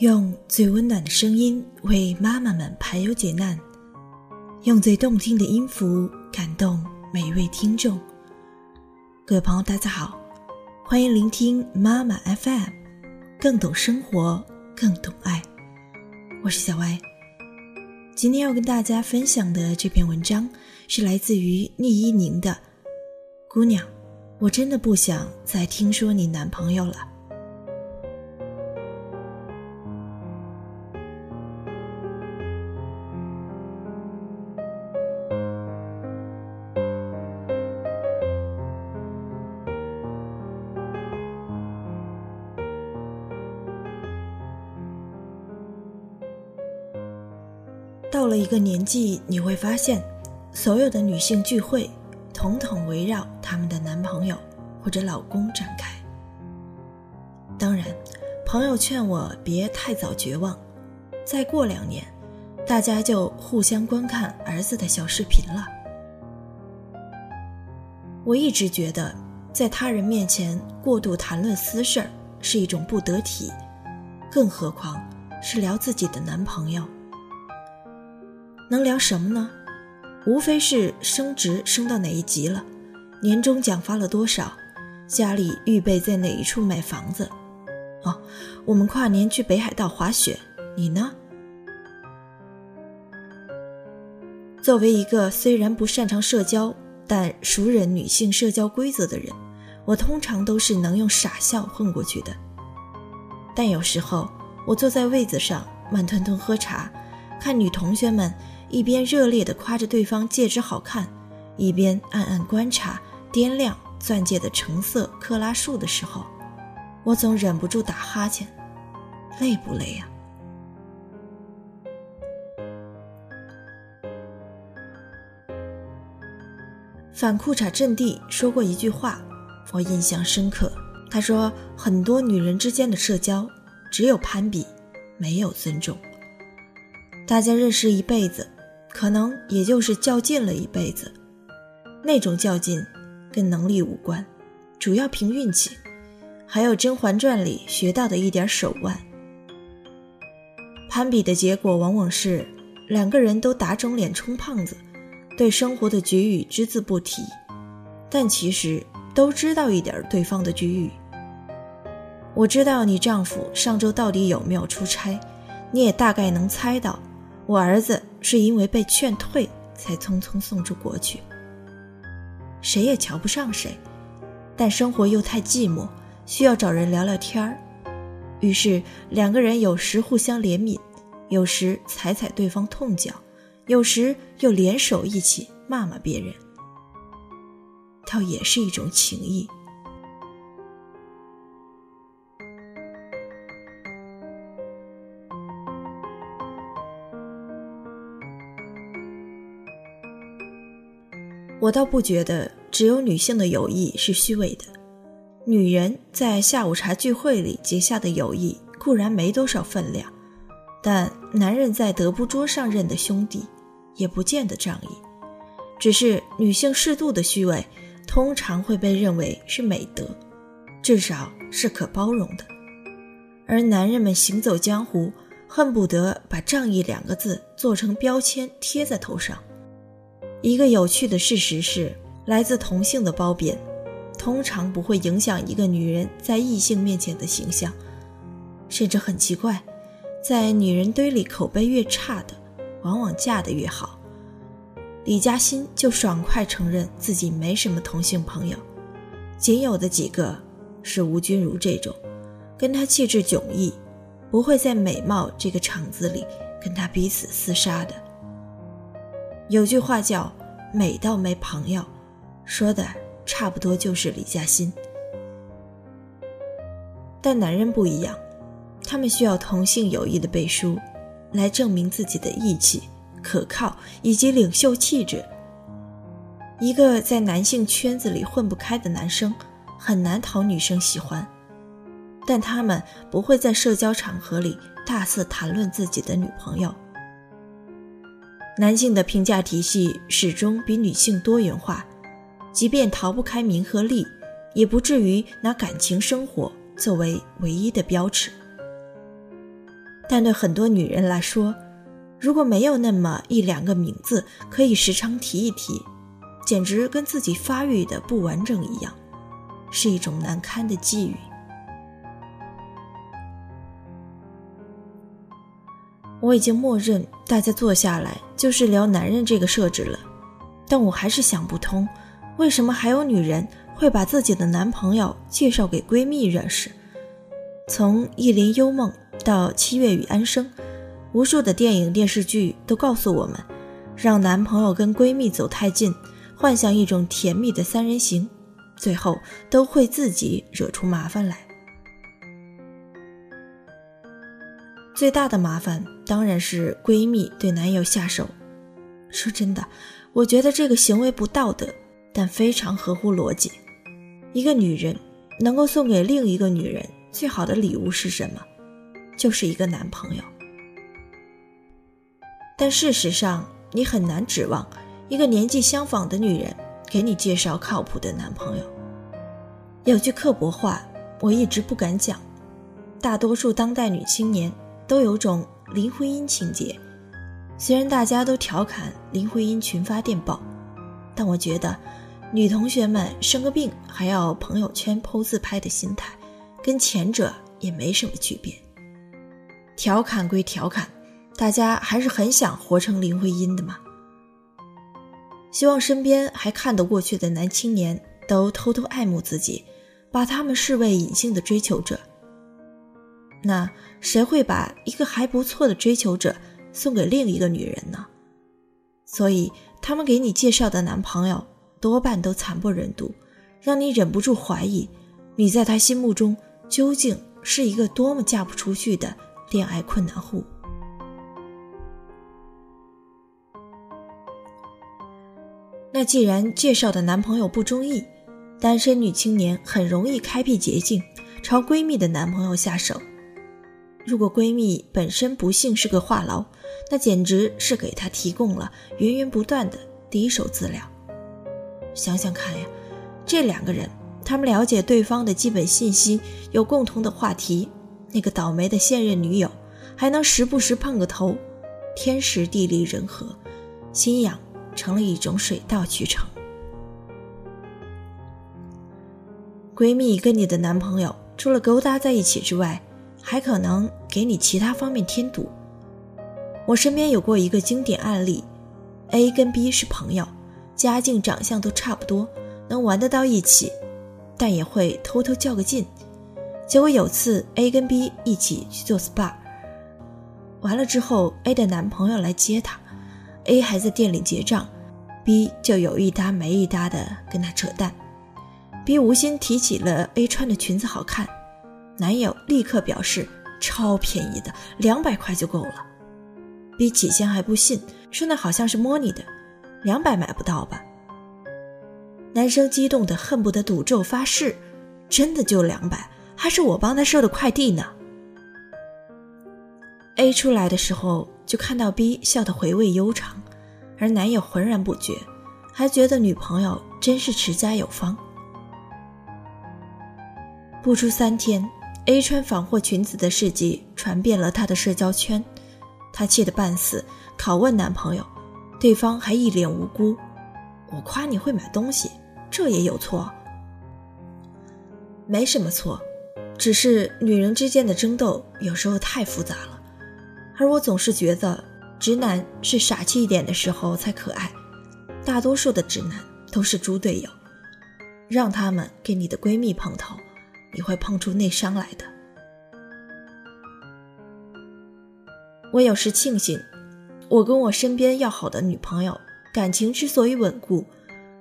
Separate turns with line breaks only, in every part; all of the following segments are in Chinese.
用最温暖的声音为妈妈们排忧解难，用最动听的音符感动每一位听众。各位朋友，大家好，欢迎聆听妈妈 FM，更懂生活，更懂爱。我是小歪。今天要跟大家分享的这篇文章是来自于聂一宁的《姑娘》，我真的不想再听说你男朋友了。到了一个年纪，你会发现，所有的女性聚会，统统围绕他们的男朋友或者老公展开。当然，朋友劝我别太早绝望，再过两年，大家就互相观看儿子的小视频了。我一直觉得，在他人面前过度谈论私事儿是一种不得体，更何况是聊自己的男朋友。能聊什么呢？无非是升职升到哪一级了，年终奖发了多少，家里预备在哪一处买房子。哦，我们跨年去北海道滑雪，你呢？作为一个虽然不擅长社交，但熟忍女性社交规则的人，我通常都是能用傻笑混过去的。但有时候，我坐在位子上慢吞吞喝茶，看女同学们。一边热烈地夸着对方戒指好看，一边暗暗观察掂量钻戒的成色克拉数的时候，我总忍不住打哈欠。累不累呀？反裤衩阵地说过一句话，我印象深刻。他说：“很多女人之间的社交，只有攀比，没有尊重。大家认识一辈子。”可能也就是较劲了一辈子，那种较劲跟能力无关，主要凭运气，还有《甄嬛传》里学到的一点手腕。攀比的结果往往是两个人都打肿脸充胖子，对生活的局域只字不提，但其实都知道一点对方的局域。我知道你丈夫上周到底有没有出差，你也大概能猜到。我儿子是因为被劝退，才匆匆送出国去。谁也瞧不上谁，但生活又太寂寞，需要找人聊聊天儿。于是两个人有时互相怜悯，有时踩踩对方痛脚，有时又联手一起骂骂别人，倒也是一种情谊。我倒不觉得只有女性的友谊是虚伪的，女人在下午茶聚会里结下的友谊固然没多少分量，但男人在德不桌上认的兄弟，也不见得仗义。只是女性适度的虚伪，通常会被认为是美德，至少是可包容的。而男人们行走江湖，恨不得把仗义两个字做成标签贴在头上。一个有趣的事实是，来自同性的褒贬，通常不会影响一个女人在异性面前的形象，甚至很奇怪，在女人堆里口碑越差的，往往嫁得越好。李嘉欣就爽快承认自己没什么同性朋友，仅有的几个是吴君如这种，跟她气质迥异，不会在美貌这个场子里跟她彼此厮杀的。有句话叫“美到没朋友”，说的差不多就是李嘉欣。但男人不一样，他们需要同性友谊的背书，来证明自己的义气、可靠以及领袖气质。一个在男性圈子里混不开的男生，很难讨女生喜欢，但他们不会在社交场合里大肆谈论自己的女朋友。男性的评价体系始终比女性多元化，即便逃不开名和利，也不至于拿感情生活作为唯一的标尺。但对很多女人来说，如果没有那么一两个名字可以时常提一提，简直跟自己发育的不完整一样，是一种难堪的际遇。我已经默认大家坐下来就是聊男人这个设置了，但我还是想不通，为什么还有女人会把自己的男朋友介绍给闺蜜认识？从《一帘幽梦》到《七月与安生》，无数的电影电视剧都告诉我们，让男朋友跟闺蜜走太近，幻想一种甜蜜的三人行，最后都会自己惹出麻烦来。最大的麻烦当然是闺蜜对男友下手。说真的，我觉得这个行为不道德，但非常合乎逻辑。一个女人能够送给另一个女人最好的礼物是什么？就是一个男朋友。但事实上，你很难指望一个年纪相仿的女人给你介绍靠谱的男朋友。有句刻薄话，我一直不敢讲。大多数当代女青年。都有种林徽因情节，虽然大家都调侃林徽因群发电报，但我觉得女同学们生个病还要朋友圈剖自拍的心态，跟前者也没什么区别。调侃归调侃，大家还是很想活成林徽因的嘛。希望身边还看得过去的男青年都偷偷爱慕自己，把他们视为隐性的追求者。那谁会把一个还不错的追求者送给另一个女人呢？所以他们给你介绍的男朋友多半都惨不忍睹，让你忍不住怀疑，你在他心目中究竟是一个多么嫁不出去的恋爱困难户。那既然介绍的男朋友不中意，单身女青年很容易开辟捷径，朝闺蜜的男朋友下手。如果闺蜜本身不幸是个话痨，那简直是给她提供了源源不断的第一手资料。想想看呀，这两个人，他们了解对方的基本信息，有共同的话题，那个倒霉的现任女友还能时不时碰个头，天时地利人和，心痒成了一种水到渠成。闺蜜跟你的男朋友除了勾搭在一起之外，还可能给你其他方面添堵。我身边有过一个经典案例：A 跟 B 是朋友，家境、长相都差不多，能玩得到一起，但也会偷偷较个劲。结果有次 A 跟 B 一起去做 SPA，完了之后 A 的男朋友来接她，A 还在店里结账，B 就有一搭没一搭的跟他扯淡。B 无心提起了 A 穿的裙子好看。男友立刻表示超便宜的，两百块就够了。B 起先还不信，说那好像是摸你的，两百买不到吧？男生激动的恨不得赌咒发誓，真的就两百，还是我帮他收的快递呢。A 出来的时候就看到 B 笑得回味悠长，而男友浑然不觉，还觉得女朋友真是持家有方。不出三天。A 穿仿货裙子的事迹传遍了她的社交圈，她气得半死，拷问男朋友，对方还一脸无辜：“我夸你会买东西，这也有错？没什么错，只是女人之间的争斗有时候太复杂了，而我总是觉得直男是傻气一点的时候才可爱，大多数的直男都是猪队友，让他们给你的闺蜜碰头。”你会碰出内伤来的。我有时庆幸，我跟我身边要好的女朋友感情之所以稳固，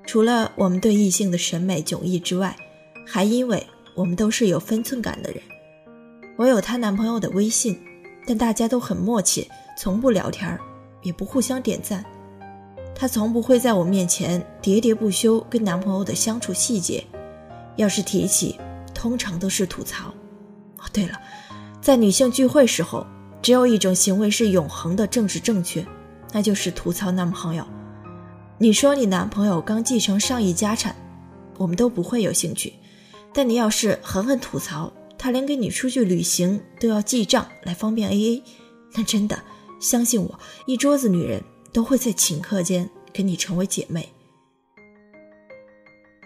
除了我们对异性的审美迥异之外，还因为我们都是有分寸感的人。我有她男朋友的微信，但大家都很默契，从不聊天儿，也不互相点赞。她从不会在我面前喋喋不休跟男朋友的相处细节，要是提起。通常都是吐槽。哦，对了，在女性聚会时候，只有一种行为是永恒的政治正确，那就是吐槽男朋友。你说你男朋友刚继承上亿家产，我们都不会有兴趣。但你要是狠狠吐槽他连跟你出去旅行都要记账来方便 AA，那真的，相信我，一桌子女人都会在顷刻间跟你成为姐妹。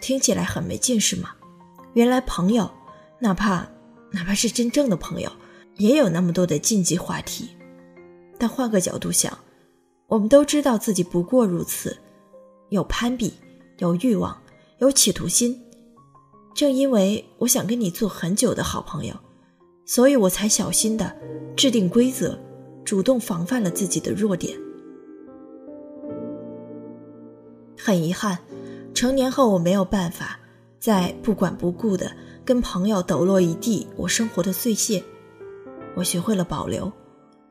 听起来很没劲是吗？原来朋友，哪怕哪怕是真正的朋友，也有那么多的禁忌话题。但换个角度想，我们都知道自己不过如此，有攀比，有欲望，有企图心。正因为我想跟你做很久的好朋友，所以我才小心的制定规则，主动防范了自己的弱点。很遗憾，成年后我没有办法在不管不顾的跟朋友抖落一地我生活的碎屑。我学会了保留，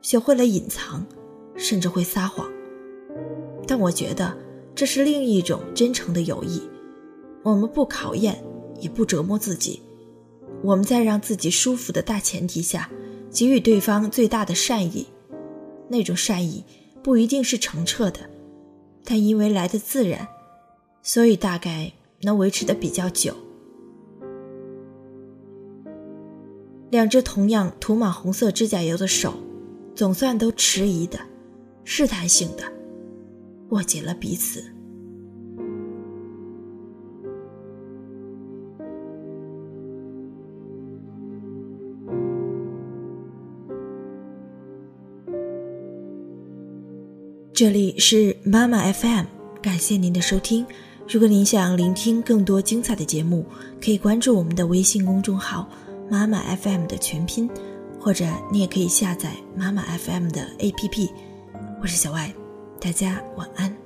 学会了隐藏，甚至会撒谎。但我觉得这是另一种真诚的友谊。我们不考验。也不折磨自己，我们在让自己舒服的大前提下，给予对方最大的善意。那种善意不一定是澄澈的，但因为来的自然，所以大概能维持的比较久。两只同样涂满红色指甲油的手，总算都迟疑的、试探性的握紧了彼此。这里是妈妈 FM，感谢您的收听。如果您想聆听更多精彩的节目，可以关注我们的微信公众号“妈妈 FM” 的全拼，或者你也可以下载妈妈 FM 的 APP。我是小外，大家晚安。